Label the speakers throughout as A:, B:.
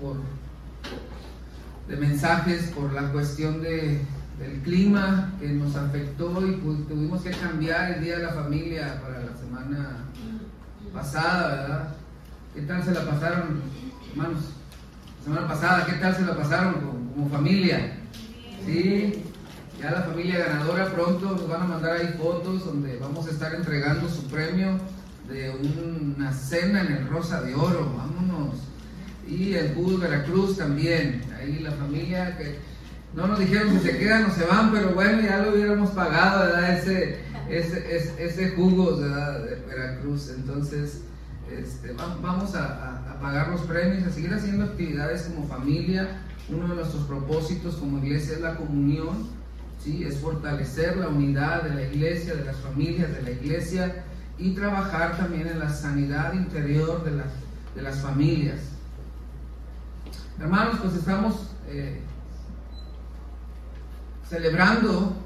A: por, de mensajes por la cuestión de, del clima que nos afectó y pues, tuvimos que cambiar el Día de la Familia para la semana pasada, ¿verdad? ¿Qué tal se la pasaron, hermanos? La semana pasada, ¿qué tal se la pasaron como, familia? Sí, ya la familia ganadora pronto nos van a mandar ahí fotos donde vamos a estar entregando su premio de una cena en el Rosa de Oro, vámonos. Y el Bus Veracruz también, ahí la familia que no nos dijeron si se quedan o se van, pero bueno, ya lo hubiéramos pagado, ¿verdad? Ese, ese, ese, jugo de Veracruz. Entonces, este, vamos a, pagar los premios, a seguir haciendo actividades como familia. Uno de nuestros propósitos como iglesia es la comunión, ¿sí? es fortalecer la unidad de la iglesia, de las familias de la iglesia y trabajar también en la sanidad interior de las, de las familias. Hermanos, pues estamos eh, celebrando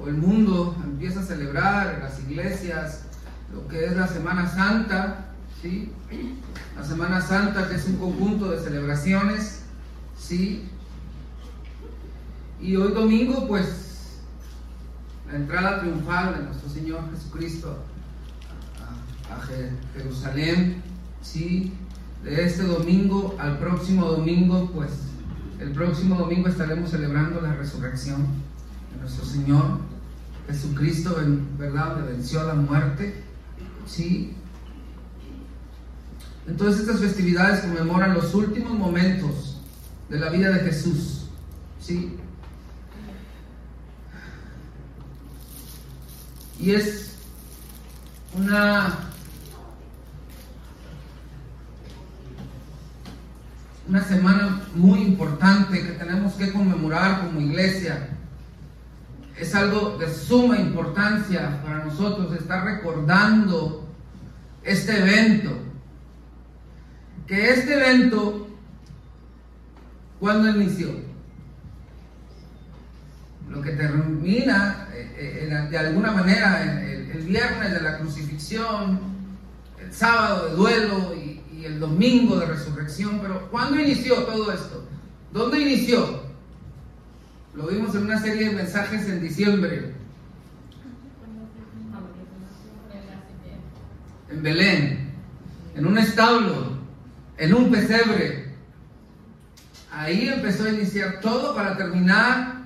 A: o el mundo empieza a celebrar, las iglesias, lo que es la Semana Santa, ¿sí? La Semana Santa que es un conjunto de celebraciones, ¿sí? Y hoy domingo, pues, la entrada triunfal de nuestro Señor Jesucristo a, a Jerusalén, ¿sí? De este domingo al próximo domingo, pues, el próximo domingo estaremos celebrando la resurrección de nuestro Señor. Jesucristo, en verdad, le venció la muerte. ¿sí? Entonces estas festividades conmemoran los últimos momentos de la vida de Jesús. ¿sí? Y es una, una semana muy importante que tenemos que conmemorar como iglesia es algo de suma importancia para nosotros estar recordando este evento. Que este evento, cuando inició? Lo que termina eh, eh, de alguna manera el, el, viernes de la crucifixión, el sábado de duelo y, el domingo de resurrección. Pero ¿cuándo inició todo esto? ¿Dónde inició? Lo vimos en una serie de mensajes en diciembre. En Belén, en un establo, en un pesebre. Ahí empezó a iniciar todo para terminar,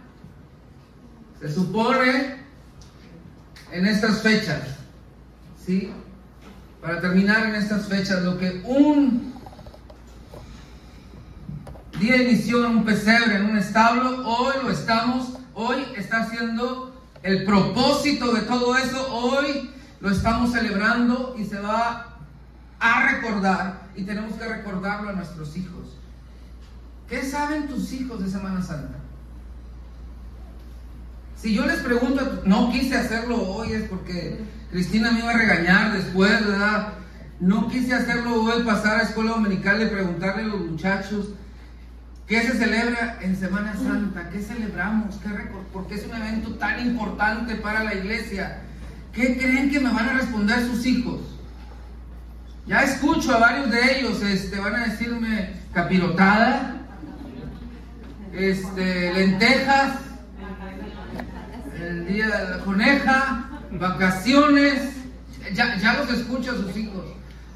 A: se supone, en estas fechas. ¿Sí? Para terminar en estas fechas, lo que un día inició en un pesebre, en un establo, hoy lo estamos, hoy está siendo el propósito de todo eso, hoy lo estamos celebrando y se va a recordar y tenemos que recordarlo a nuestros hijos. ¿Qué saben tus hijos de Semana Santa? Si yo les pregunto, no quise hacerlo hoy es porque Cristina me iba a regañar después, ¿verdad? No quise hacerlo hoy, pasar a escuela dominical y preguntarle a los muchachos, ¿Qué se celebra en Semana Santa? ¿Qué celebramos? ¿Qué ¿Por qué es un evento tan importante para la iglesia? ¿Qué creen que me van a responder sus hijos? Ya escucho a varios de ellos, este, van a decirme capirotada, este, lentejas, el día de la coneja, vacaciones, ya, ya los escucho a sus hijos,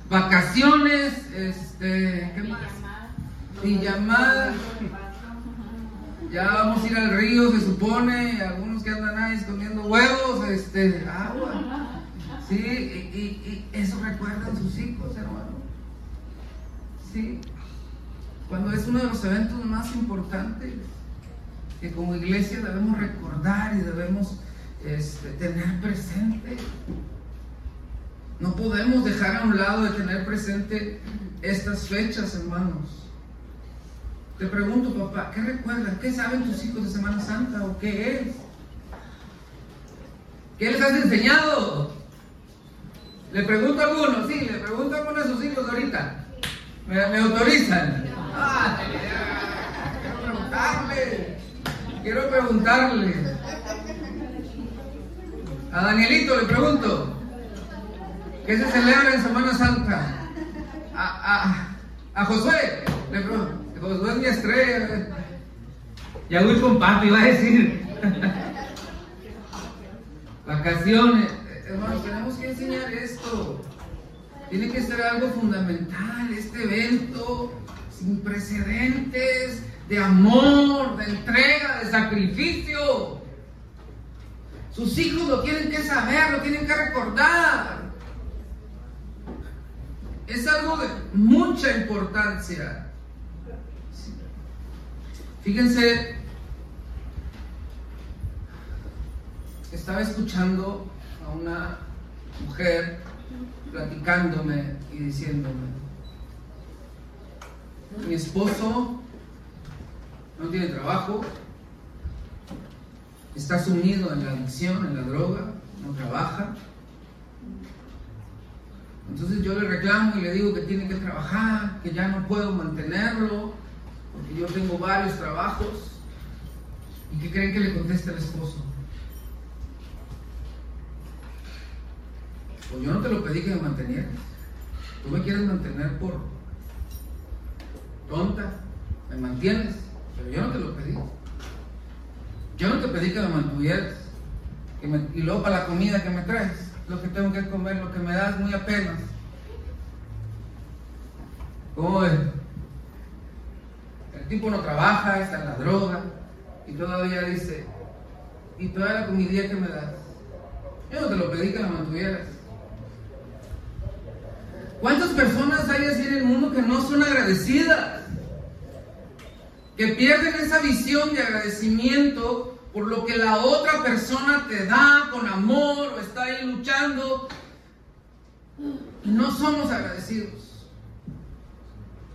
A: vacaciones, este, ¿qué más? llamada Ya vamos a ir al río, se supone. Algunos que andan ahí escondiendo huevos, este, agua. Sí, y, eso recuerdan sus hijos, hermano. Sí. Cuando es uno de los eventos más importantes que como iglesia debemos recordar y debemos este, tener presente. No podemos dejar a un lado de tener presente estas fechas, hermanos. Te pregunto, papá, ¿qué recuerdan? ¿Qué saben tus hijos de Semana Santa o qué es? ¿Qué les has enseñado? Le pregunto a algunos, sí, le pregunto a algunos de sus hijos ahorita. ¿Me, autorizan? Ah, quiero preguntarle. Quiero preguntarle. A Danielito le pregunto. ¿Qué se celebra en Semana Santa? A, a, Josué. Le pregunto. Josué es mi estrella. Ya voy con papi, va a decir. Vacaciones. Hermanos, tenemos que enseñar esto. Tiene que ser algo fundamental, este evento sin precedentes de amor, de entrega, de sacrificio. Sus hijos lo tienen que saber, lo tienen que recordar. Es algo de mucha importancia. Fíjense, estaba escuchando a una mujer platicándome y diciéndome, mi esposo no tiene trabajo, está sumido en la adicción, en la droga, no trabaja. Entonces yo le reclamo y le digo que tiene que trabajar, que ya no puedo mantenerlo, porque yo tengo varios trabajos. ¿Y qué creen que le contesta el esposo? Pues yo no te lo pedí que me mantenieras. Tú me quieres mantener por tonta, me mantienes, pero yo no te lo pedí. Yo no te pedí que me mantuvieras. y luego para la comida que me traes, lo que tengo que comer, lo que me das muy apenas. ¿Cómo es? El tipo no trabaja, está en la droga, y todavía dice, y toda la comida que me das, yo no te lo pedí que me mantuvieras. ¿Cuántas personas hay así en el mundo que no son agradecidas? Que pierden esa visión de agradecimiento por lo que la otra persona te da con amor o está ahí luchando. No somos agradecidos.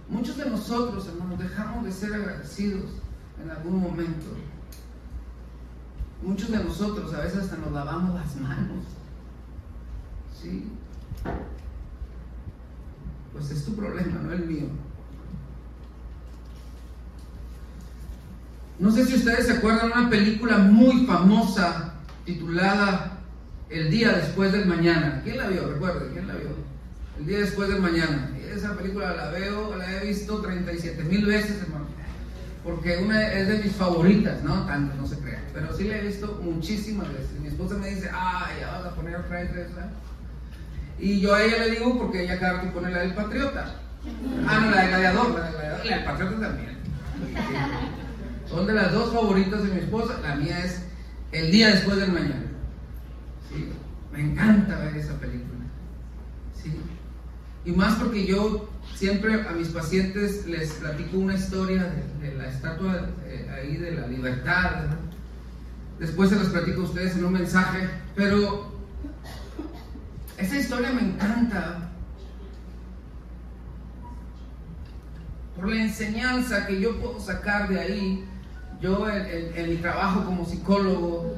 A: Muchos de nosotros, hermanos, dejamos de ser agradecidos en algún momento. Muchos de nosotros a veces hasta nos lavamos las manos. ¿Sí? pues es tu problema, no el mío. No sé si ustedes se acuerdan de una película muy famosa titulada El día después del mañana. ¿Quién la vio? Recuerden, ¿quién la vio? El día después del mañana. Esa película la veo, la he visto 37 mil veces, hermano. Porque una es de mis favoritas, ¿no? Tanto, no se crean. Pero sí la he visto muchísimas veces. Mi esposa me dice, ah, ya vas a poner otra vez esa. Y yo a ella le digo porque ella cada que pone la del patriota. Ah, no, la de gladiador, la de gladiador, la del patriota también. Son de las dos favoritas de mi esposa. La mía es El día después del mañana. Sí, me encanta ver esa película. Sí. Y más porque yo siempre a mis pacientes les platico una historia de, la estatua ahí de la libertad. Después se los platico a ustedes en un mensaje. Pero esa historia me encanta por la enseñanza que yo puedo sacar de ahí, yo en, mi trabajo como psicólogo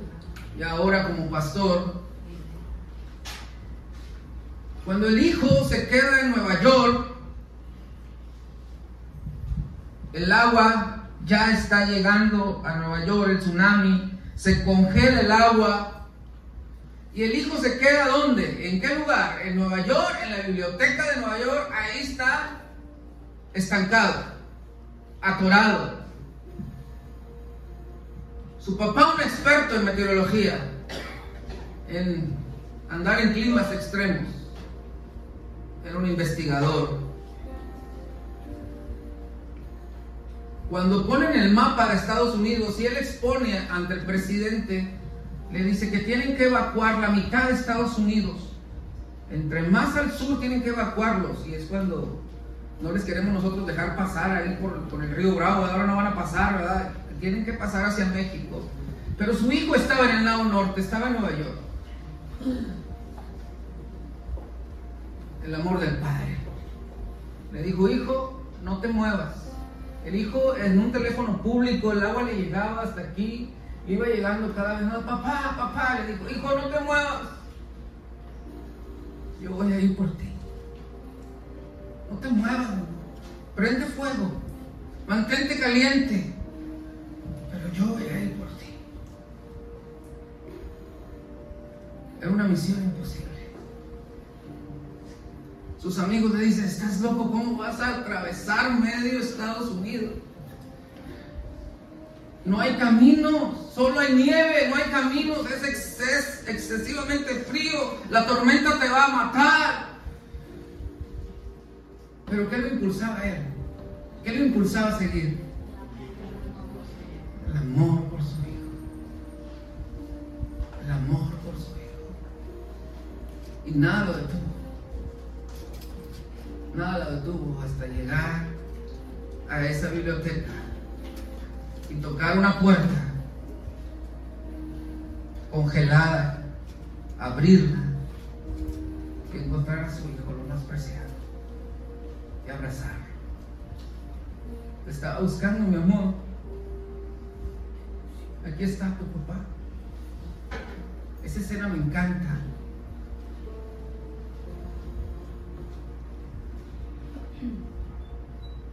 A: y ahora como pastor. Cuando el hijo se queda en Nueva York, el agua ya está llegando a Nueva York, el tsunami, se congela el agua y el hijo se queda ¿dónde? ¿En qué lugar? En Nueva York, en la biblioteca de Nueva York, ahí está estancado, atorado. Su papá, un experto en meteorología, en andar en climas extremos, era un investigador. Cuando ponen el mapa de Estados Unidos y él expone ante el presidente le dice que tienen que evacuar la mitad de Estados Unidos. Entre más al sur tienen que evacuarlos y es cuando no les queremos nosotros dejar pasar ahí por, el río Bravo, ahora no van a pasar, ¿verdad? Tienen que pasar hacia México. Pero su hijo estaba en el lado norte, estaba en Nueva York. El amor del padre. Le dijo, hijo, no te muevas. El hijo en un teléfono público, el agua le llegaba hasta aquí, Iba llegando cada vez más, papá, papá, le dijo, hijo, no te muevas. yo voy a ir por ti. No te muevas, prende fuego, mantente caliente, pero yo ir por ti. Es una misión imposible. Sus amigos le dicen, estás loco, ¿cómo vas a atravesar medio Estados Unidos? No hay camino, solo hay nieve, no hay caminos, es, excesivamente frío, la tormenta te va a matar. Pero ¿qué lo impulsaba a él? ¿Qué lo impulsaba a seguir? Amor por su hijo. El amor por su hijo. Y nada lo detuvo. Nada lo detuvo hasta llegar a esa biblioteca y tocar una puerta congelada, abrirla, que encontrar a su hijo lo más preciado y abrazarlo. Estaba buscando mi amor. Aquí está tu papá. Esa escena me encanta.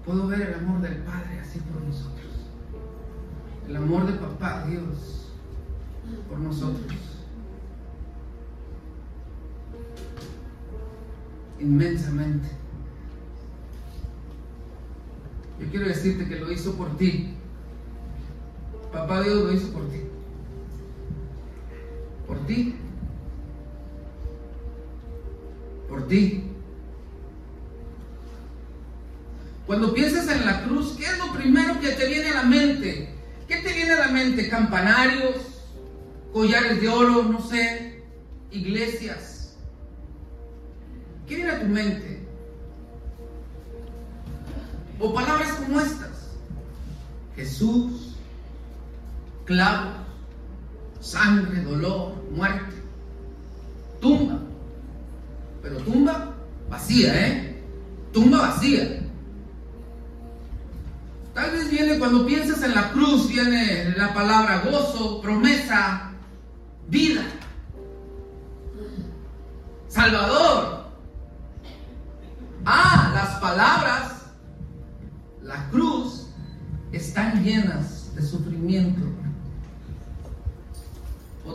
A: Puedo ver el amor del Padre así por nosotros el amor de papá Dios por nosotros. Inmensamente. Yo quiero decirte que lo hizo por ti. Papá Dios lo hizo por ti. Por ti. Por ti. Cuando piensas en la cruz, ¿qué es lo primero que te viene a la mente? ¿Qué te viene a la mente? Campanarios, collares de oro, no sé, iglesias. ¿Qué viene a tu mente? O palabras como estas. Jesús, clavos, sangre, dolor, muerte. Tumba. Pero tumba vacía, ¿eh? Tumba vacía. Tal vez viene cuando piensas en la cruz, viene la palabra gozo, promesa, vida, Salvador. Ah, las palabras, la cruz, están llenas de sufrimiento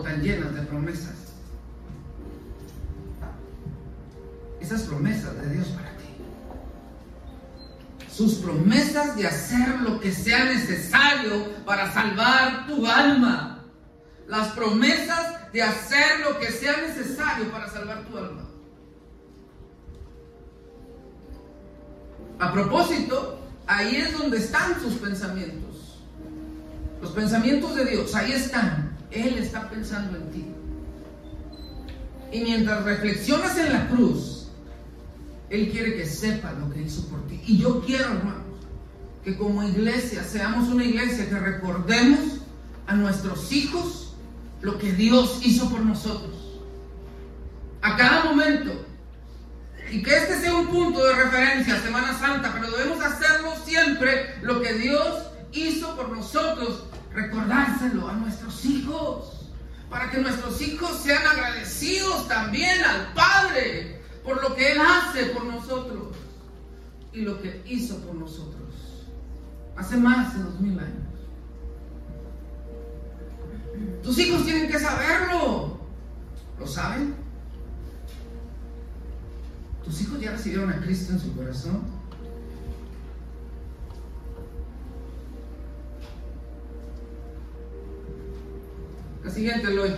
A: tan llenas de promesas. Esas promesas de Dios para sus promesas de hacer lo que sea necesario para salvar tu alma. Las promesas de hacer lo que sea necesario para salvar tu alma. A propósito, ahí es donde están sus pensamientos. Los pensamientos de Dios, ahí están. Él está pensando en ti. Y mientras reflexionas en la cruz, él quiere que sepa lo que hizo por ti. Y yo quiero, hermanos, que como iglesia seamos una iglesia que recordemos a nuestros hijos lo que Dios hizo por nosotros. A cada momento. Y que este sea un punto de referencia, Semana Santa, pero debemos hacerlo siempre lo que Dios hizo por nosotros, recordárselo a nuestros hijos, para que nuestros hijos sean agradecidos también al Padre por lo que Él hace por nosotros y lo que hizo por nosotros hace más de dos mil años. Tus hijos tienen que saberlo. ¿Lo saben? ¿Tus hijos ya recibieron a Cristo en su corazón? La siguiente, Eloy.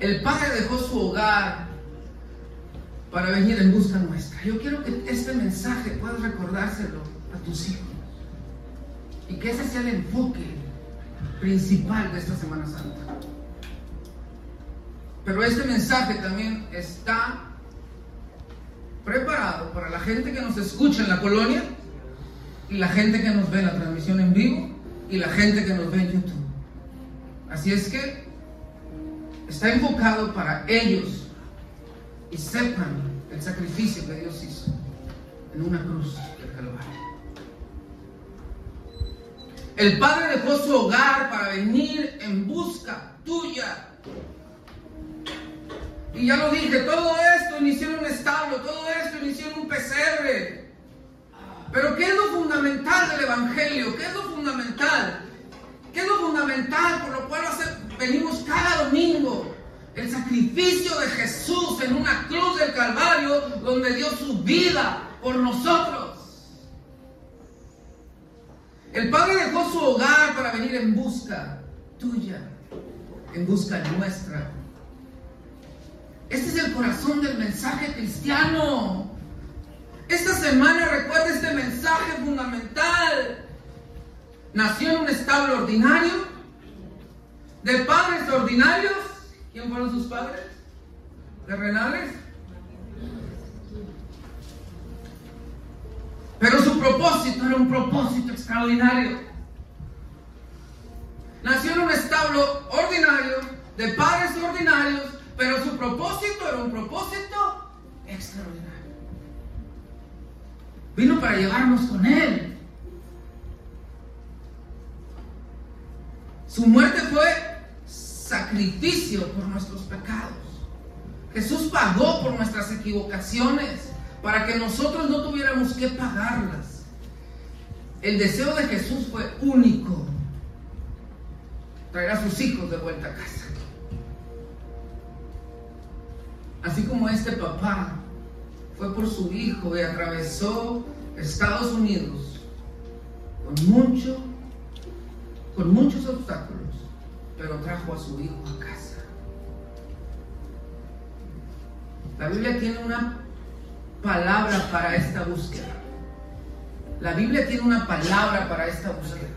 A: El Padre dejó su hogar para venir en busca nuestra. Yo quiero que este mensaje puedas recordárselo a tus hijos. Y que ese sea el enfoque principal de esta Semana Santa. Pero este mensaje también está preparado para la gente que nos escucha en la colonia y la gente que nos ve en la transmisión en vivo y la gente que nos ve en YouTube. Así es que está enfocado para ellos y sepan el sacrificio que Dios hizo en una cruz del Calvario. El Padre dejó su hogar para venir en busca tuya. Y ya lo dije, todo esto inició en un establo, todo esto inició en un pesebre. Pero ¿qué es lo fundamental del Evangelio? ¿Qué es lo fundamental? ¿Qué es lo fundamental por lo cual venimos cada domingo? El sacrificio de Jesús en una cruz del Calvario donde dio su vida por nosotros. El Padre dejó su hogar para venir en busca tuya, en busca nuestra. Este es el corazón del mensaje cristiano. Esta semana recuerda este mensaje fundamental. Nació en un establo ordinario, de padres ordinarios. ¿Quién fueron sus padres? ¿Terrenales? Pero su propósito era un propósito extraordinario. Nació en un establo ordinario, de padres ordinarios, pero su propósito era un propósito extraordinario. Vino para llevarnos con Él. Su muerte fue sacrificio por nuestros pecados. Jesús pagó por nuestras equivocaciones para que nosotros no tuviéramos que pagarlas. El deseo de Jesús fue único. Traer a sus hijos de vuelta a casa. Así como este papá fue por su hijo y atravesó Estados Unidos con mucho, con muchos obstáculos, pero trajo a su hijo a casa. La Biblia tiene una palabra para esta búsqueda. La Biblia tiene una palabra para esta búsqueda.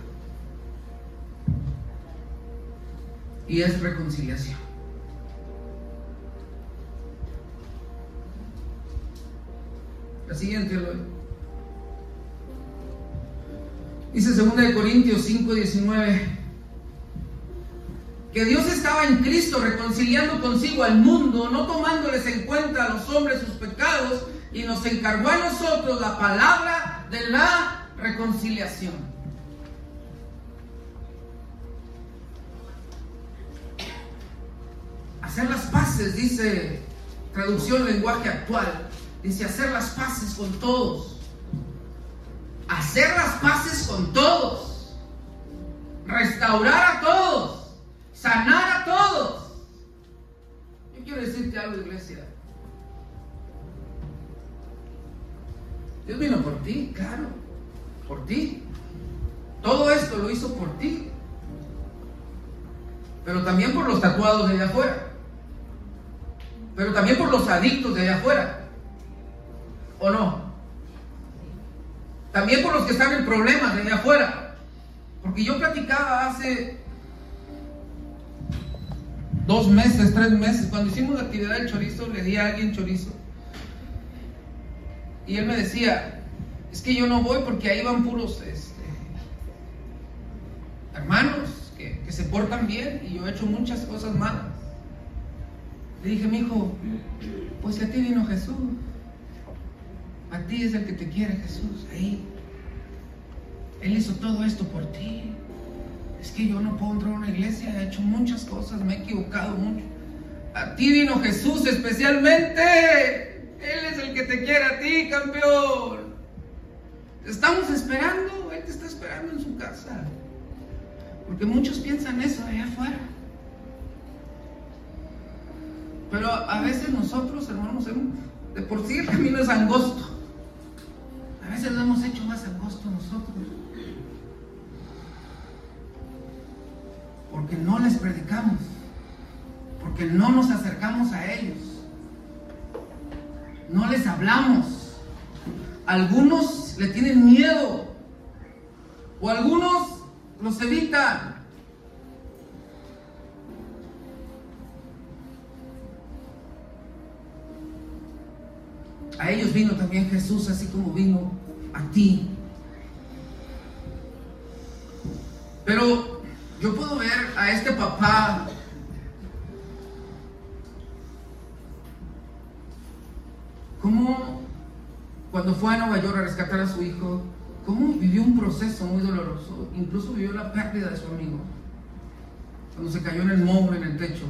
A: Y es reconciliación. La siguiente lo Dice 2 Corintios 5, 19 que Dios estaba en Cristo reconciliando consigo al mundo, no tomándoles en cuenta a los hombres sus pecados, y nos encargó a nosotros la palabra de la reconciliación. Hacer las paces, dice traducción lenguaje actual, Dice hacer las paces con todos. Hacer las paces con todos. Restaurar a todos. Sanar a todos. Yo quiero decirte algo, iglesia. Dios vino por ti, claro. Por ti. Todo esto lo hizo por ti. Pero también por los tatuados de allá afuera. Pero también por los adictos de allá afuera. ¿O no? También por los que están en problemas de afuera. Porque yo platicaba hace dos meses, tres meses, cuando hicimos la actividad del chorizo, le di a alguien chorizo. Y él me decía, es que yo no voy porque ahí van puros este, hermanos que, que, se portan bien y yo he hecho muchas cosas malas. Le dije, mi hijo, pues a ti vino Jesús. A ti es el que te quiere Jesús ahí. Él hizo todo esto por ti. Es que yo no puedo entrar a una iglesia, he hecho muchas cosas, me he equivocado mucho. A ti vino Jesús especialmente. Él es el que te quiere a ti, campeón. Te estamos esperando, Él te está esperando en su casa. Porque muchos piensan eso allá afuera. Pero a veces nosotros, hermanos, de por sí el camino es angosto. A veces lo hemos hecho más angosto nosotros. Porque no les predicamos. Porque no nos acercamos a ellos. No les hablamos. Algunos le tienen miedo. O algunos los evitan. A ellos vino también Jesús, así como vino a ti. Pero yo puedo ver a este papá como cuando fue a Nueva York a rescatar a su hijo, cómo vivió un proceso muy doloroso, incluso vivió la pérdida de su amigo, cuando se cayó en el móvil en el techo.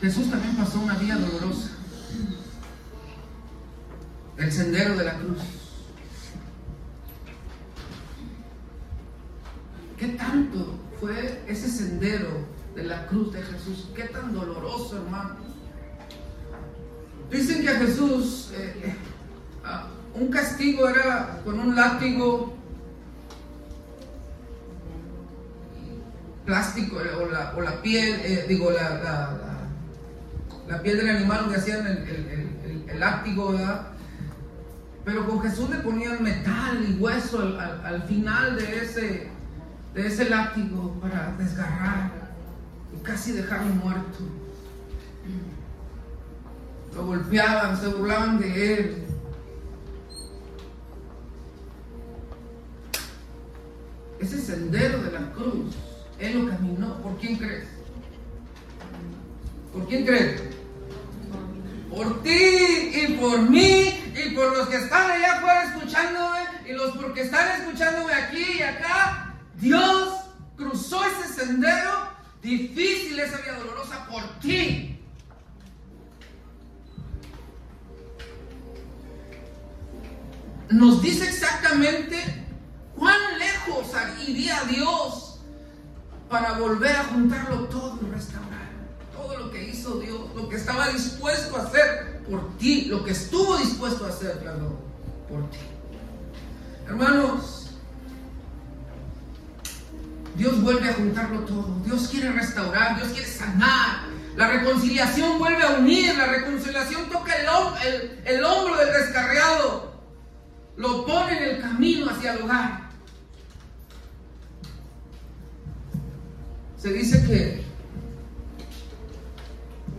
A: Jesús también pasó una vía dolorosa. El sendero de la cruz. ¿Qué tanto fue ese sendero de la cruz de Jesús? ¿Qué tan doloroso, hermano? Dicen que a Jesús eh, eh, un castigo era con un látigo plástico o la, o la piel, eh, digo, la, la, piel del animal donde hacían el, el, el, látigo, ¿verdad? Pero con Jesús le ponían metal y hueso al, al, final de ese, de ese látigo para desgarrar y casi dejarlo muerto. Lo golpeaban, se burlaban de él. Ese sendero de la cruz él lo caminó. ¿Por quién crees? ¿Por quién crees? Por ti y por mí y por los que están allá afuera escuchándome y los porque están escuchándome aquí y acá. Dios cruzó ese sendero difícil, esa vida dolorosa por ti. Nos dice exactamente cuán lejos iría Dios para volver a juntarlo todo y restaurar. Todo lo que hizo Dios, lo que estaba dispuesto a hacer por ti, lo que estuvo dispuesto a hacer, perdón, por ti. Hermanos, Dios vuelve a juntarlo todo. Dios quiere restaurar, Dios quiere sanar. La reconciliación vuelve a unir, la reconciliación toca el, el hombro del descarriado, lo pone en el camino hacia el hogar. Se dice que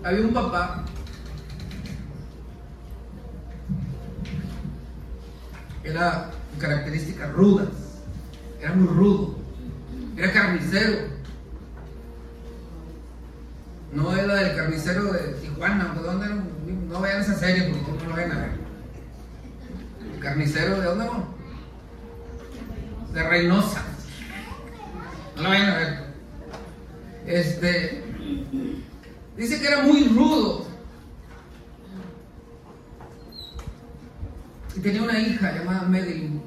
A: había un papá era características rudas, era muy rudo, era carnicero. No era del carnicero de Tijuana, ¿de dónde No vean esa serie porque no lo ven a ver. El carnicero de dónde no? De Reynosa. No lo vayan a ver. Este, dice que era muy rudo. Y tenía una hija llamada Madeline.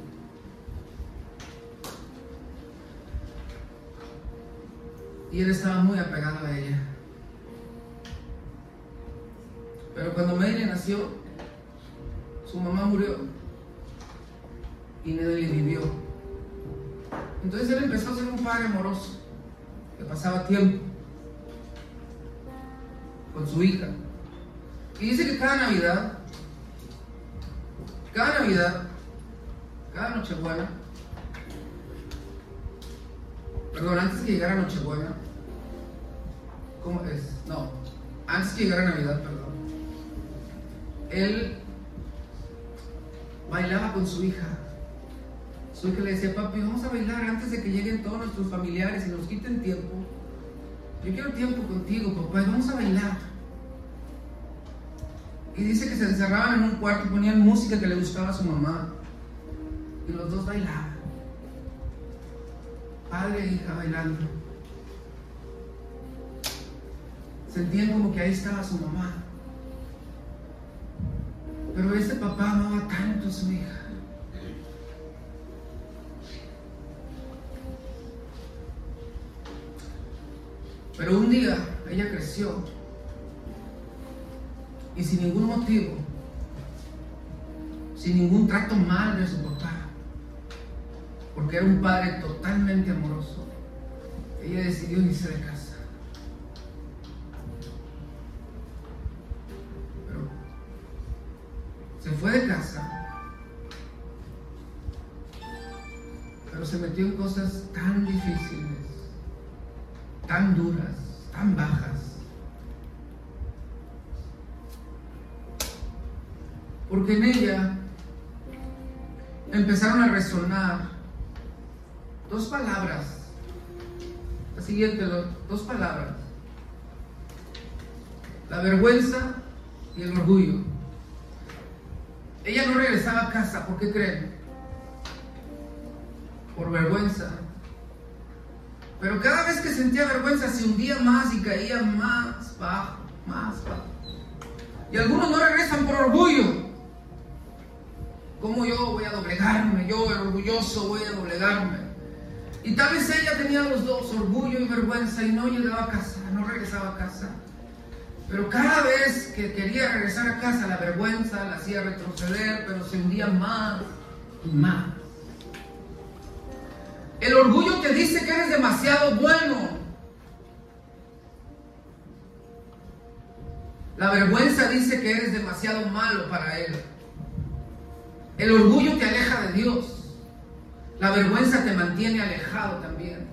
A: Y él estaba muy apegado a ella. Pero cuando Madeline nació, su mamá murió. Y Madeline vivió. Entonces él empezó a ser un padre amoroso que pasaba tiempo con su hija. Y dice que cada Navidad, cada Navidad, cada Nochebuena, perdón, antes que llegara Nochebuena, ¿cómo es? No, antes que llegara Navidad, perdón, él bailaba con su hija que le decía, papi, vamos a bailar antes de que lleguen todos nuestros familiares y nos quiten tiempo. Yo quiero tiempo contigo, papá, y vamos a bailar. Y dice que se encerraban en un cuarto y ponían música que le gustaba a su mamá. Y los dos bailaban. Padre e hija bailando. Sentían como que ahí estaba su mamá. Pero ese papá amaba tanto a su hija Pero un día ella creció y sin ningún motivo, sin ningún trato mal de su papá, porque era un padre totalmente amoroso, ella decidió irse de casa. Pero se fue de casa, pero se metió en cosas tan difíciles tan duras, tan bajas. Porque en ella empezaron a resonar dos palabras. La siguiente, dos palabras. La vergüenza y el orgullo. Ella no regresaba a casa, ¿por qué creen? Por vergüenza pero cada vez que sentía vergüenza se hundía más y caía más bajo. más, Y algunos no regresan por orgullo. ¿Cómo yo voy a doblegarme? Yo, orgulloso, voy a doblegarme. Y tal vez ella tenía los dos, orgullo y vergüenza, y no llegaba a casa, no regresaba a casa. Pero cada vez que quería regresar a casa, la vergüenza la hacía retroceder, pero se hundía más y más. El orgullo te dice que eres demasiado bueno. La vergüenza dice que eres demasiado malo para Él. El orgullo te aleja de Dios. La vergüenza te mantiene alejado también.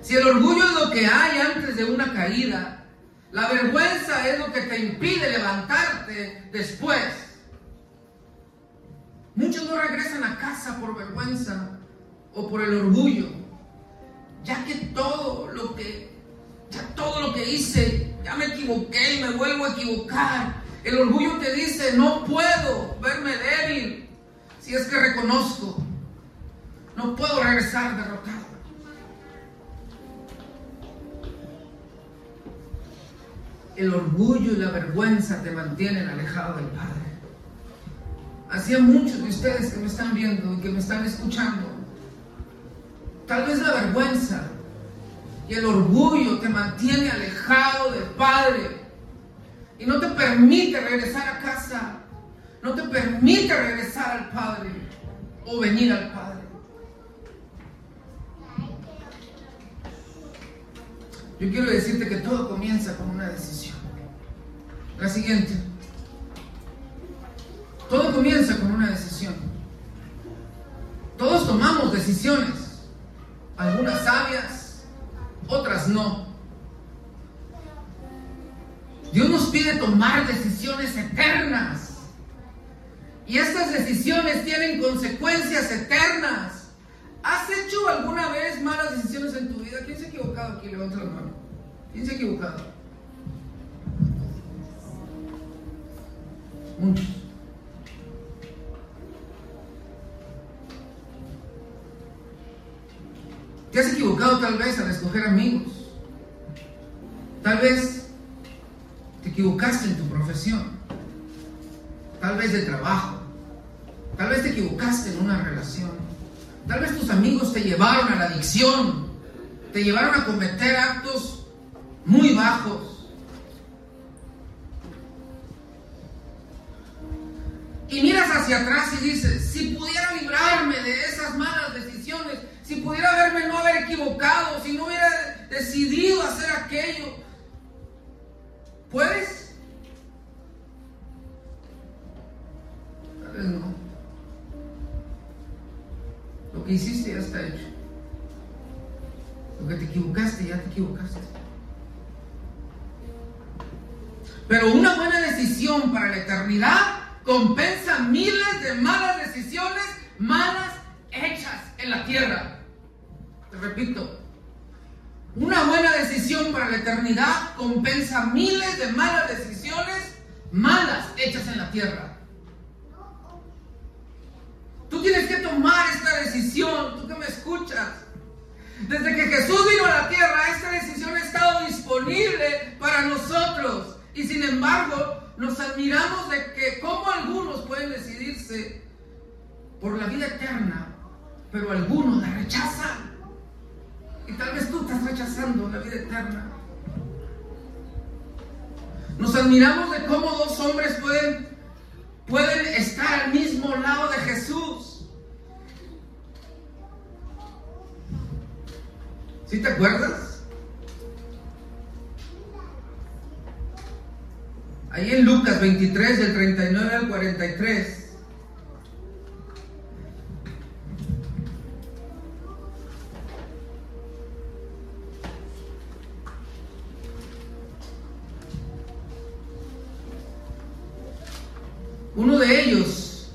A: Si el orgullo es lo que hay antes de una caída, la vergüenza es lo que te impide levantarte después. Muchos no regresan a casa por vergüenza o por el orgullo, ya que todo lo que ya todo lo que hice, ya me equivoqué y me vuelvo a equivocar. El orgullo te dice, no puedo verme débil si es que reconozco. No puedo regresar derrotado. El orgullo y la vergüenza te mantienen alejado del Padre. Así a muchos de ustedes que me están viendo y que me están escuchando, tal vez la vergüenza y el orgullo te mantiene alejado del Padre y no te permite regresar a casa, no te permite regresar al Padre o venir al Padre. Yo quiero decirte que todo comienza con una decisión. La siguiente. Todo comienza con una decisión. Todos tomamos decisiones, algunas sabias, otras no. Dios nos pide tomar decisiones eternas. Y estas decisiones tienen consecuencias eternas. ¿Has hecho alguna vez malas decisiones en tu vida? ¿Quién se ha equivocado aquí? Levanta la mano. ¿Quién se ha equivocado? Muchos. Te has equivocado tal vez al escoger amigos. Tal vez te equivocaste en tu profesión. Tal vez de trabajo. Tal vez te equivocaste en una relación. Tal vez tus amigos te llevaron a la adicción. Te llevaron a cometer actos muy bajos. Y miras hacia atrás y dices, si pudiera librarme de esas malas decisiones, si pudiera haberme no haber equivocado, si no hubiera decidido hacer aquello. ¿Puedes? Tal vez no. Lo que hiciste ya está hecho. Lo que te equivocaste, ya te equivocaste. Pero una buena decisión para la eternidad compensa miles de malas decisiones, malas hechas en la tierra repito, una buena decisión para la eternidad compensa miles de malas decisiones malas hechas en la tierra. Tú tienes que tomar esta decisión, tú que me escuchas. Desde que Jesús vino a la tierra, esta decisión ha estado disponible para nosotros. Y sin embargo, nos admiramos de que como algunos pueden decidirse por la vida eterna, pero algunos la rechazan. Y tal vez tú estás rechazando la vida eterna. Nos admiramos de cómo dos hombres pueden, pueden estar al mismo lado de Jesús. ¿Sí te acuerdas? Ahí en Lucas 23, del 39 al 43. Uno de ellos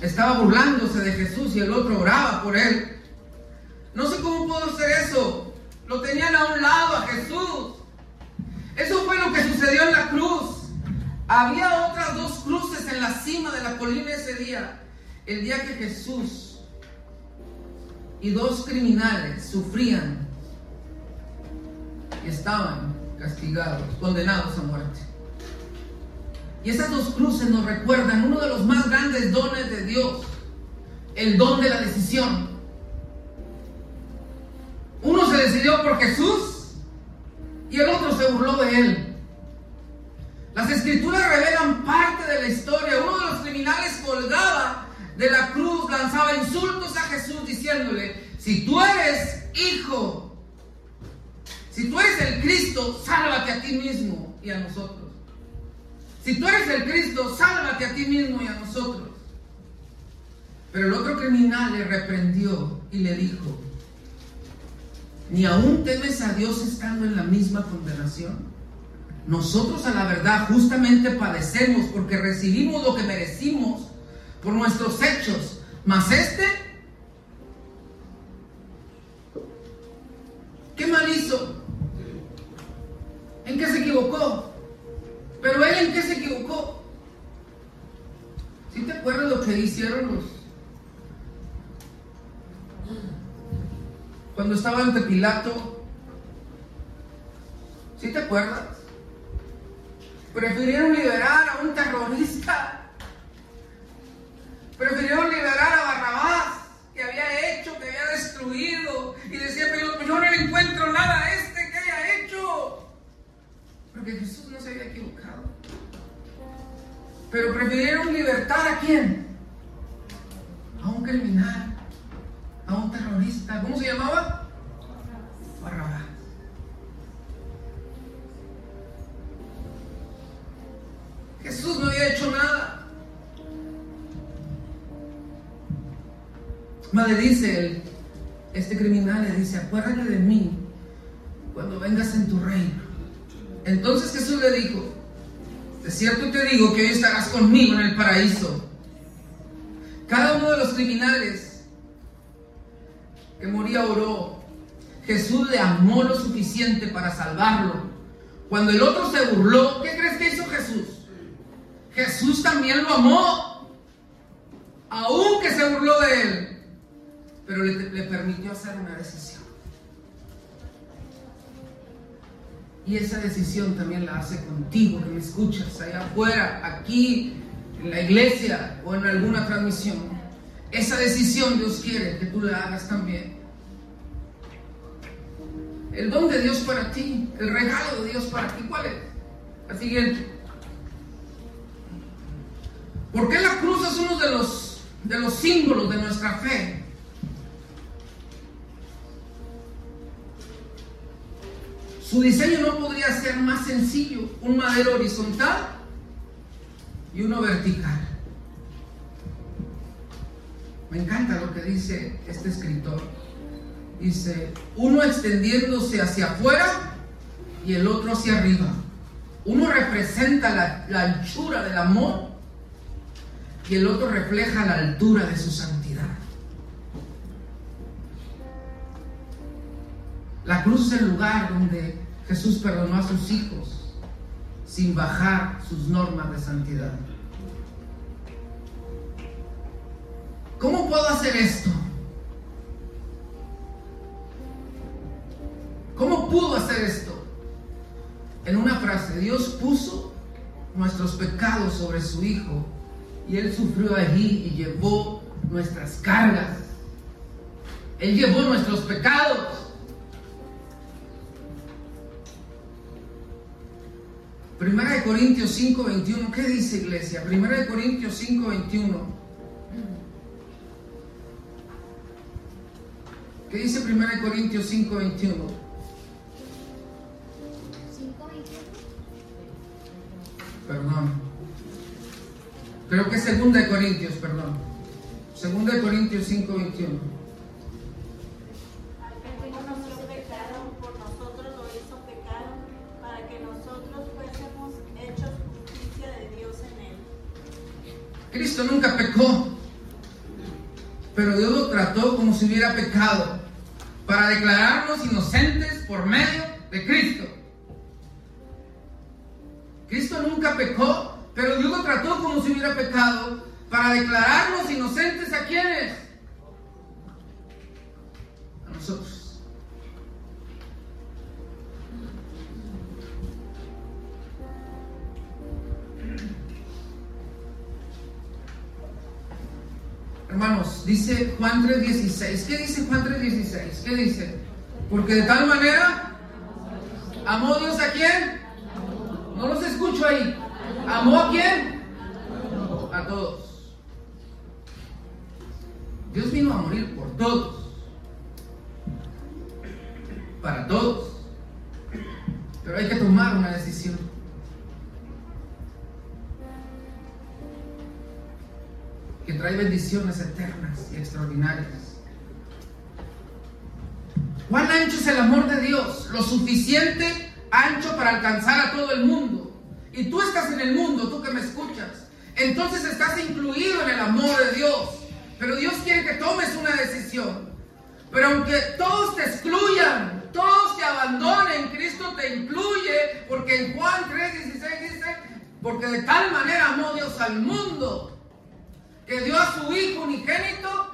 A: estaba burlándose de Jesús y el otro oraba por él. No sé cómo pudo ser eso. Lo tenían a un lado a Jesús. Eso fue lo que sucedió en la cruz. Había otras dos cruces en la cima de la colina ese día. El día que Jesús y dos criminales sufrían condenados a muerte. Y esas dos cruces nos recuerdan uno de los más grandes dones de Dios, el don de la decisión. Aún temes a Dios estando en la misma condenación. Nosotros a la verdad justamente padecemos porque recibimos lo que merecimos por nuestros hechos. Mas este, Cuando estaba ante Pilato, digo que hoy estarás conmigo en el paraíso. Cada uno de los criminales que moría oró. Jesús le amó lo suficiente para salvarlo. Cuando el otro se burló, decisión también la hace contigo, que me escuchas allá afuera, aquí, en la iglesia o en alguna transmisión. Esa decisión Dios quiere que tú la hagas también. El don de Dios para ti, el regalo de Dios para ti, ¿cuál es? La siguiente. ¿Por qué la cruz es uno de los, de los símbolos de nuestra fe? Su diseño no podría ser más sencillo, un madero horizontal y uno vertical. Me encanta lo que dice este escritor. Dice, uno extendiéndose hacia afuera y el otro hacia arriba. Uno representa la, la anchura del amor y el otro refleja la altura de su santidad. La cruz es el lugar donde Jesús perdonó a sus hijos sin bajar sus normas de santidad. ¿Cómo puedo hacer esto? ¿Cómo pudo hacer esto? En una frase, Dios puso nuestros pecados sobre su Hijo y Él sufrió allí y llevó nuestras cargas. Él llevó nuestros pecados. Primera de Corintios 5, 21. ¿Qué dice iglesia? Primera de Corintios 5, 21. ¿Qué dice Primera de Corintios 5, 21?
B: 5.21.
A: Perdón. Creo que es segunda de Corintios, perdón. Segunda de Corintios 5, 21. Cristo nunca pecó, pero Dios lo trató como si hubiera pecado, para declararnos inocentes por medio de Cristo. Cristo nunca pecó, pero Dios lo trató como si hubiera pecado, para declararnos inocentes a quienes? Dice Juan 3:16. ¿Qué dice Juan 3:16? ¿Qué dice? Porque de tal manera amó Dios a quién? No los escucho ahí. ¿Amó a quién? A todos. Dios vino a morir por todos. Para todos. Pero hay que tomar una decisión. Que trae bendiciones eternas y extraordinarias. ¿Cuán ancho es el amor de Dios? Lo suficiente ancho para alcanzar a todo el mundo. Y tú estás en el mundo, tú que me escuchas. Entonces estás incluido en el amor de Dios. Pero Dios quiere que tomes una decisión. Pero aunque todos te excluyan, todos te abandonen, Cristo te incluye, porque en Juan 3:16 dice, porque de tal manera amó Dios al mundo, que dio a su Hijo unigénito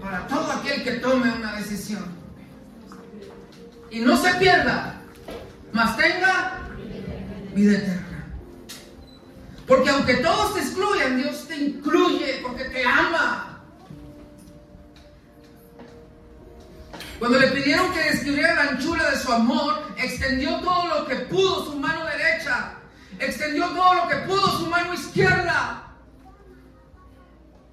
A: para todo aquel que tome una decisión. Y no se pierda, mas tenga vida eterna. Porque aunque todos te excluyan, Dios te incluye porque te ama. Cuando le pidieron que describiera la anchura de su amor, extendió todo lo que pudo su mano derecha, extendió todo lo que pudo su mano izquierda.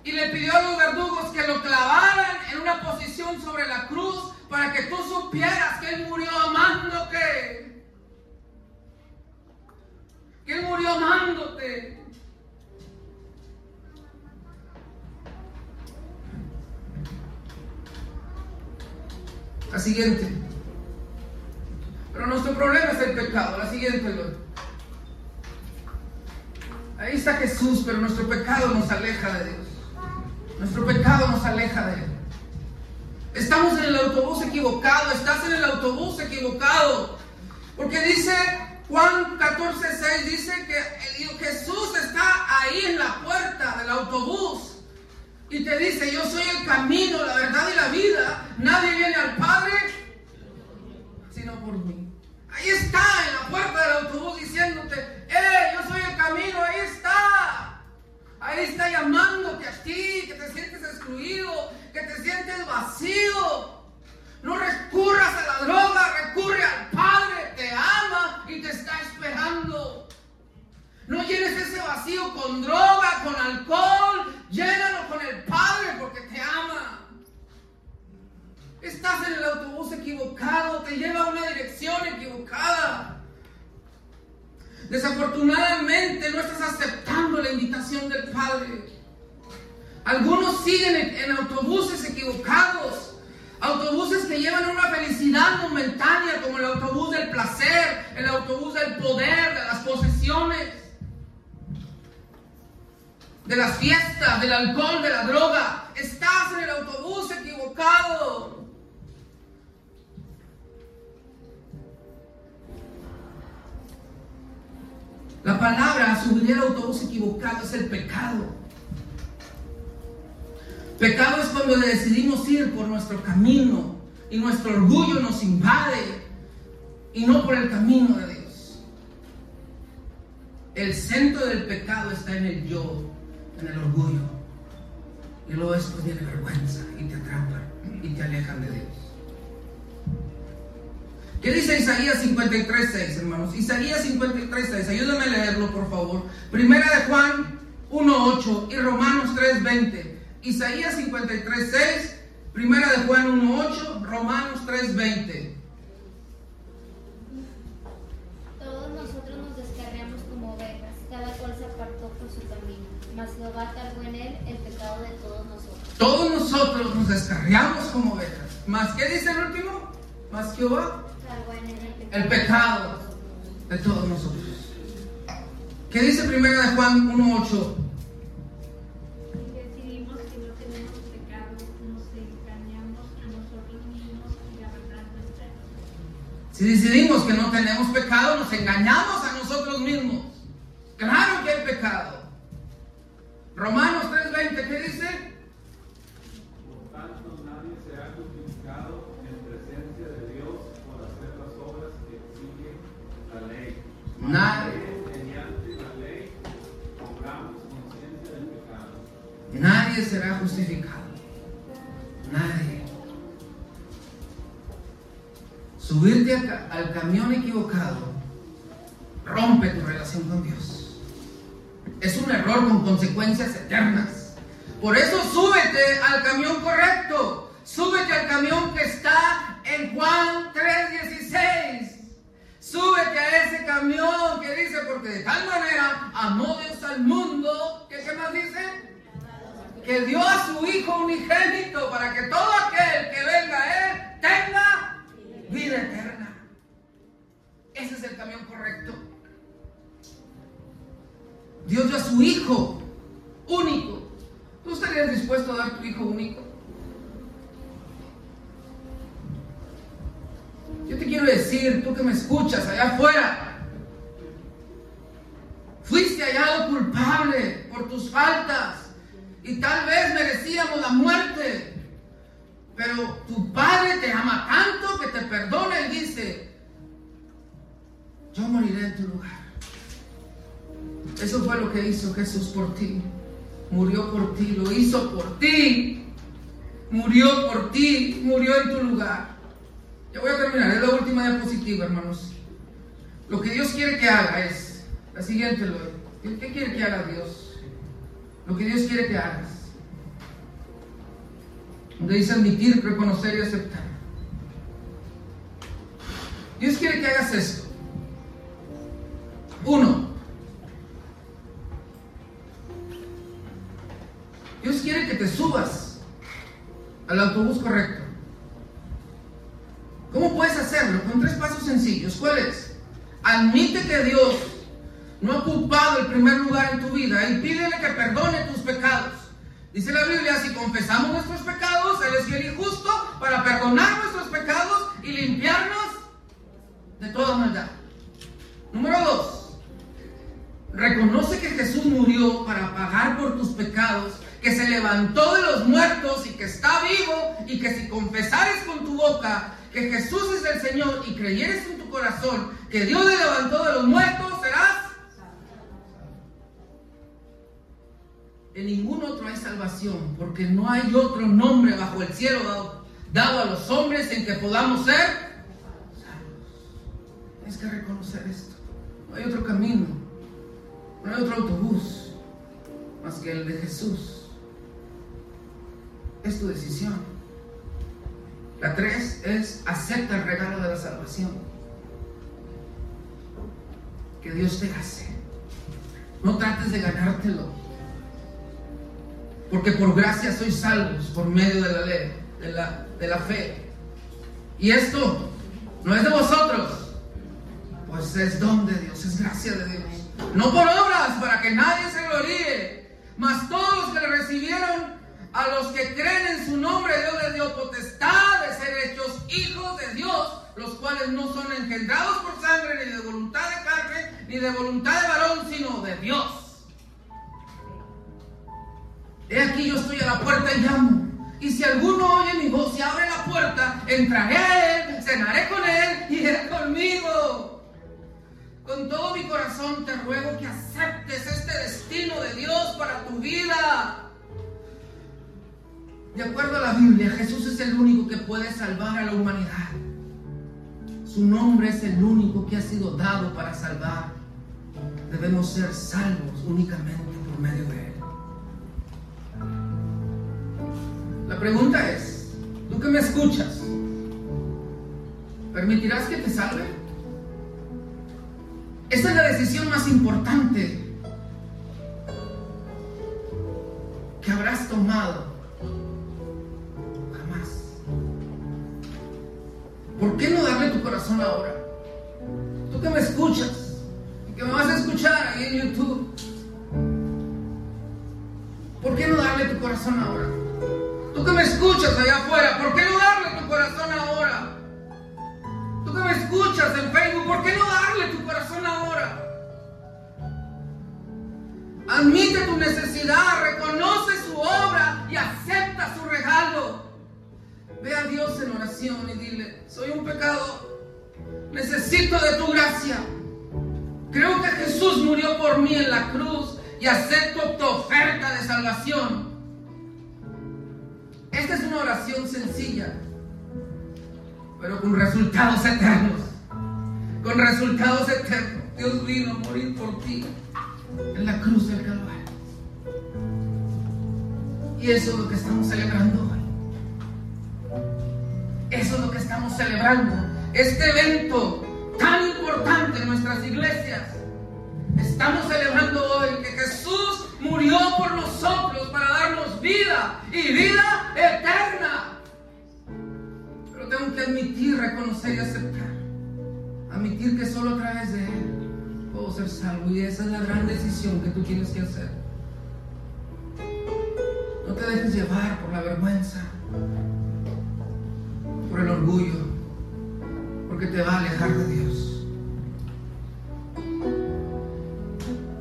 A: Y le pidió a los verdugos que lo clavaran en una posición sobre la cruz para que tú supieras que Él murió amándote. Que Él murió amándote. La siguiente. Pero nuestro problema es el pecado. La siguiente, Ahí está Jesús, pero nuestro pecado nos aleja de Dios. Nuestro pecado nos aleja de Él. Estamos en el autobús equivocado, estás en el autobús equivocado. Porque dice Juan 14, 6, dice que Jesús está ahí en la puerta del autobús y te dice, yo soy el camino, la verdad y la vida. Nadie viene al Padre sino por mí. Ahí está en la puerta del autobús diciéndote, ¡eh, yo soy el camino! Ahí está. Ahí está llamándote a ti, que te sientes excluido, que te sientes vacío. No recurras a la droga, recurre al Padre, te ama y te está esperando. No llenes ese vacío con droga, con alcohol. Llénalo con el Padre porque te ama. Estás en el autobús equivocado, te lleva a una dirección equivocada. Desafortunadamente no estás aceptando la invitación del Padre. Algunos siguen en autobuses equivocados. Autobuses que llevan una felicidad momentánea como el autobús del placer, el autobús del poder, de las posesiones de las fiestas, del alcohol, de la droga. Estás en el autobús equivocado. La palabra subir al autobús equivocado es el pecado. Pecado es cuando decidimos ir por nuestro camino y nuestro orgullo nos invade y no por el camino de Dios. El centro del pecado está en el yo, en el orgullo. Y luego después viene vergüenza y te atrapan y te alejan de Dios. ¿Qué dice Isaías 53.6, hermanos? Isaías 53.6, ayúdame a leerlo, por favor. Primera de Juan 1.8 y Romanos 3.20. Isaías 53.6, Primera de Juan 1.8, Romanos 3.20.
B: Jehová cargó en él el pecado de todos nosotros.
A: Todos nosotros nos descarriamos como ovejas. ¿Más qué dice el último? ¿Más Jehová? El pecado, de todos nosotros. ¿Qué dice primera de Juan 1.8?
C: Decidimos que no tenemos pecado, nos engañamos a nosotros mismos y la verdad no está
A: Si decidimos que no tenemos pecado, nos engañamos a nosotros mismos. Claro que hay pecado. Romanos 3:20, ¿qué dice?
D: Por tanto, nadie será justificado en presencia de Dios por hacer las obras que exige la ley.
A: Nadie.
D: Mediante la ley, cobramos conciencia del pecado.
A: Nadie nadie será justificado. Nadie. Subirte al camión equivocado rompe tu relación con Dios. Es un error con consecuencias eternas. Por eso súbete al camión correcto. Súbete al camión que está en Juan 3:16. Súbete a ese camión que dice, porque de tal manera amó Dios al mundo, que qué más dice? Que dio a su Hijo unigénito para que todo ti. Murió por ti, lo hizo por ti. Murió por ti, murió en tu lugar. Ya voy a terminar, es la última diapositiva, hermanos. Lo que Dios quiere que haga es la siguiente, Lord. ¿Qué quiere que haga Dios? Lo que Dios quiere que hagas. Donde dice admitir, reconocer y aceptar. Dios quiere que hagas esto. Uno. Subas al autobús correcto. ¿Cómo puedes hacerlo? Con tres pasos sencillos. ¿Cuáles? Admite que Dios no ha ocupado el primer lugar en tu vida y pídele que perdone tus pecados. Dice la Biblia, si confesamos nuestros pecados, Él es fiel y justo para perdonar nuestros pecados y limpiarnos de toda maldad. Número dos, reconoce que Jesús murió para pagar por tus pecados, que se levantó de los muertos y que está vivo y que si confesares con tu boca que Jesús es el Señor y creyeres en tu corazón que Dios le levantó de los muertos, serás. En ningún otro hay salvación, porque no hay otro nombre bajo el cielo dado, a los hombres en que podamos ser. Tienes que reconocer esto. No hay otro camino, no hay otro autobús más que el de Jesús. Es tu decisión. La tres es acepta el regalo de la salvación que Dios te hace. No trates de ganártelo. Porque por gracia sois salvos por medio de la ley, de la, de la fe. Y esto no es de vosotros, pues es don de Dios, es gracia de Dios. No por obras, para que nadie se gloríe, mas todos los que le recibieron, a los que creen en su nombre, Dios les dio potestad de ser hechos hijos de Dios, los cuales no son engendrados por sangre, ni de voluntad de carne, ni de voluntad de varón, sino de Dios. He aquí yo estoy a la puerta y llamo. Y si alguno oye mi voz y abre la puerta, entraré a él, cenaré con él y él conmigo. Con todo mi corazón te ruego que aceptes este destino de Dios para tu vida. De acuerdo a la Biblia, Jesús es el único que puede salvar a la humanidad. Su nombre es el único que ha sido dado para salvar. Debemos ser salvos únicamente por medio de Él. La pregunta es, tú que me escuchas, ¿permitirás que te salve? Esta es la decisión más importante que habrás tomado ¿Por qué no darle tu corazón ahora? Tú que me escuchas y que me vas a escuchar ahí en YouTube, ¿por qué no darle tu corazón ahora? Tú que me escuchas allá afuera, ¿por qué no darle tu corazón ahora? Tú que me escuchas en Facebook, ¿por qué no darle tu corazón ahora? Admite tu necesidad, reconoce su obra y acepta su regalo. Ve a Dios en oración y dile, soy un pecador, necesito de tu gracia. Creo que Jesús murió por mí en la cruz y acepto tu oferta de salvación. Esta es una oración sencilla, pero con resultados eternos. Con resultados eternos. Dios vino a morir por ti en la cruz del Calvario. Y eso es lo que estamos celebrando. Es lo que estamos celebrando. Este evento tan importante en nuestras iglesias. Estamos celebrando hoy que Jesús murió por nosotros para darnos vida y vida eterna. Pero tengo que admitir, reconocer y aceptar. Admitir que solo a través de Él puedo ser salvo. Y esa es la gran decisión que tú tienes que hacer. No te dejes llevar por la vergüenza, por el orgullo, porque te va a alejar de Dios.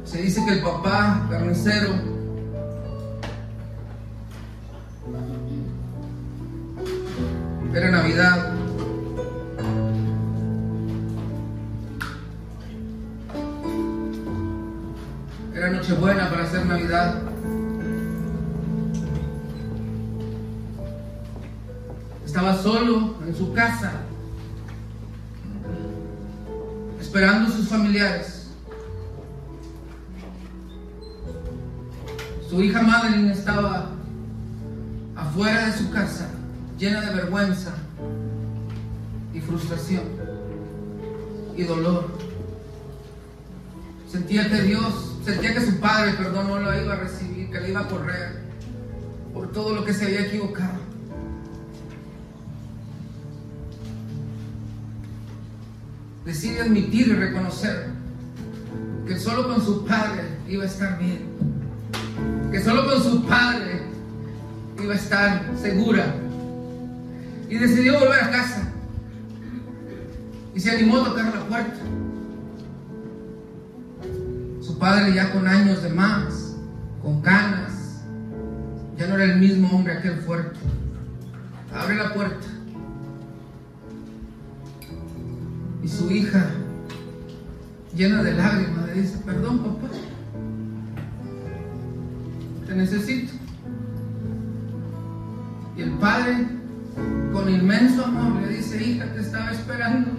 A: Se dice que el papá carnicero era Navidad. Era Nochebuena para hacer Navidad. Solo en su casa, esperando a sus familiares. Su hija Madeline estaba afuera de su casa, llena de vergüenza y frustración y dolor. Sentía que Dios, sentía que su padre, perdón, no la iba a recibir, que le iba a correr por todo lo que se había equivocado. Decide admitir y reconocer que solo con su padre iba a estar bien, que solo con su padre iba a estar segura. Y decidió volver a casa. Y se animó a tocar la puerta. Su padre ya con años de más, con ganas, ya no era el mismo hombre aquel fuerte. Abre la puerta. Y su hija, llena de lágrimas, le dice, perdón papá, te necesito. Y el padre, con inmenso amor, le dice, hija, te estaba esperando.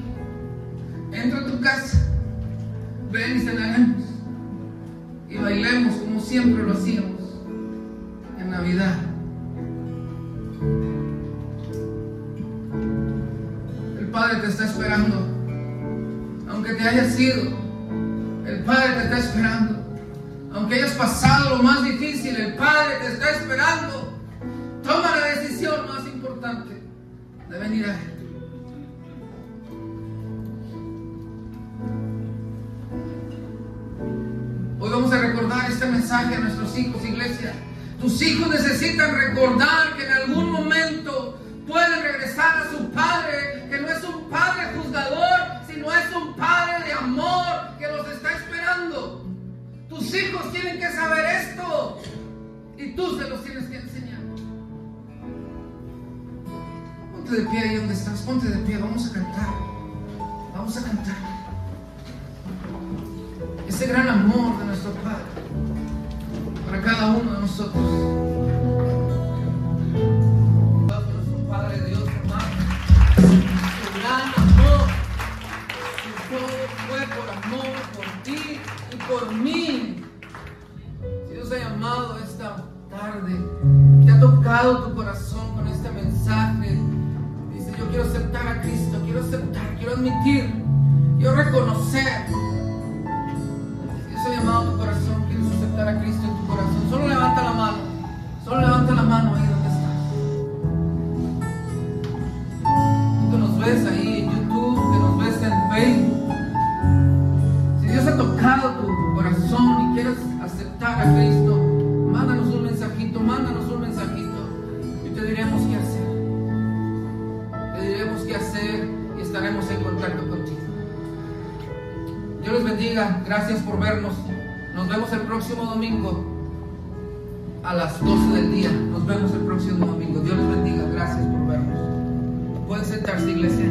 A: Entra a tu casa, ven y cenaremos. Y bailemos como siempre lo hacíamos Aunque te hayas ido, el Padre te está esperando. Aunque hayas pasado lo más difícil, el Padre te está esperando. Toma la decisión más importante de venir a Él. Hoy vamos a recordar este mensaje a nuestros hijos, iglesia. Tus hijos necesitan recordar que en algún Tus hijos tienen que saber esto y tú se los tienes que enseñar. Ponte de pie ahí donde estás, ponte de pie, vamos a cantar. Vamos a cantar. Ese gran amor de nuestro Padre para cada uno de nosotros. Gracias por vernos. Nos vemos el próximo domingo a las 12 del día. Nos vemos el próximo domingo. Dios les bendiga, gracias por vernos. Pueden sentarse, iglesia.